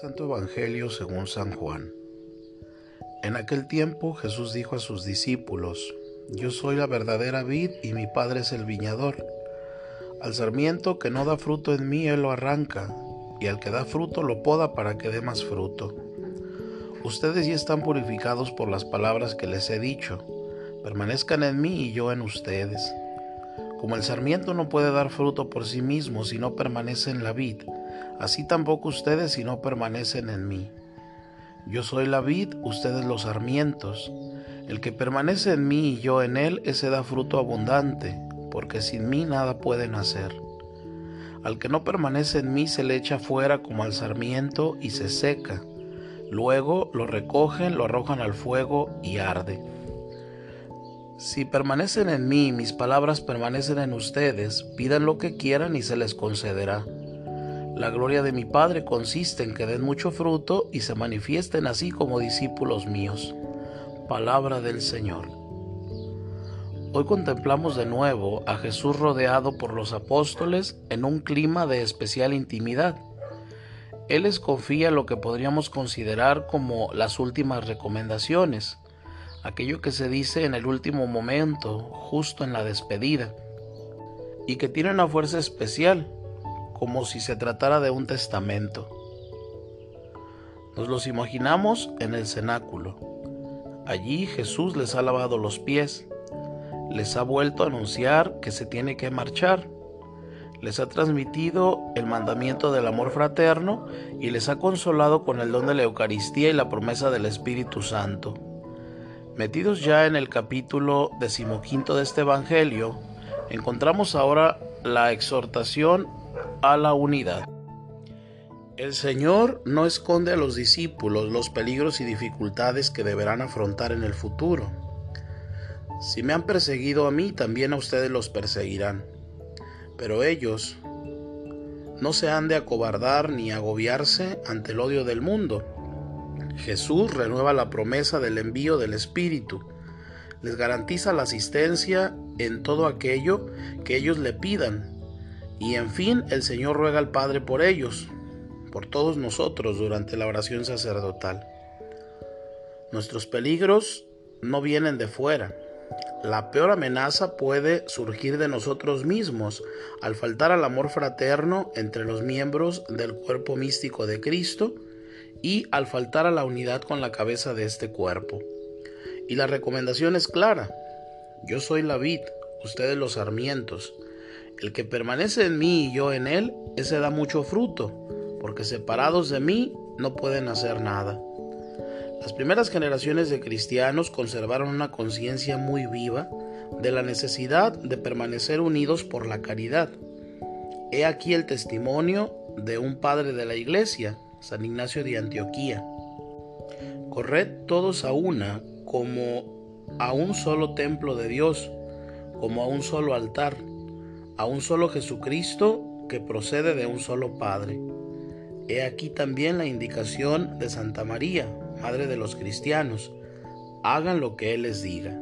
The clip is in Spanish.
Santo Evangelio según San Juan. En aquel tiempo Jesús dijo a sus discípulos, Yo soy la verdadera vid y mi Padre es el viñador. Al sarmiento que no da fruto en mí, Él lo arranca, y al que da fruto lo poda para que dé más fruto. Ustedes ya están purificados por las palabras que les he dicho. Permanezcan en mí y yo en ustedes. Como el sarmiento no puede dar fruto por sí mismo si no permanece en la vid, así tampoco ustedes si no permanecen en mí. Yo soy la vid, ustedes los sarmientos. El que permanece en mí y yo en él, ese da fruto abundante, porque sin mí nada pueden hacer. Al que no permanece en mí se le echa fuera como al sarmiento y se seca. Luego lo recogen, lo arrojan al fuego y arde. Si permanecen en mí mis palabras permanecen en ustedes, pidan lo que quieran y se les concederá. La gloria de mi Padre consiste en que den mucho fruto y se manifiesten así como discípulos míos. Palabra del Señor. Hoy contemplamos de nuevo a Jesús rodeado por los apóstoles en un clima de especial intimidad. Él les confía lo que podríamos considerar como las últimas recomendaciones aquello que se dice en el último momento, justo en la despedida, y que tiene una fuerza especial, como si se tratara de un testamento. Nos los imaginamos en el cenáculo. Allí Jesús les ha lavado los pies, les ha vuelto a anunciar que se tiene que marchar, les ha transmitido el mandamiento del amor fraterno y les ha consolado con el don de la Eucaristía y la promesa del Espíritu Santo. Metidos ya en el capítulo decimoquinto de este Evangelio, encontramos ahora la exhortación a la unidad. El Señor no esconde a los discípulos los peligros y dificultades que deberán afrontar en el futuro. Si me han perseguido a mí, también a ustedes los perseguirán. Pero ellos no se han de acobardar ni agobiarse ante el odio del mundo Jesús renueva la promesa del envío del Espíritu. Les garantiza la asistencia en todo aquello que ellos le pidan. Y en fin, el Señor ruega al Padre por ellos, por todos nosotros durante la oración sacerdotal. Nuestros peligros no vienen de fuera. La peor amenaza puede surgir de nosotros mismos al faltar al amor fraterno entre los miembros del cuerpo místico de Cristo y al faltar a la unidad con la cabeza de este cuerpo. Y la recomendación es clara. Yo soy la vid, ustedes los sarmientos. El que permanece en mí y yo en él, ese da mucho fruto, porque separados de mí no pueden hacer nada. Las primeras generaciones de cristianos conservaron una conciencia muy viva de la necesidad de permanecer unidos por la caridad. He aquí el testimonio de un padre de la iglesia, San Ignacio de Antioquía. Corred todos a una como a un solo templo de Dios, como a un solo altar, a un solo Jesucristo que procede de un solo Padre. He aquí también la indicación de Santa María, Madre de los Cristianos. Hagan lo que Él les diga.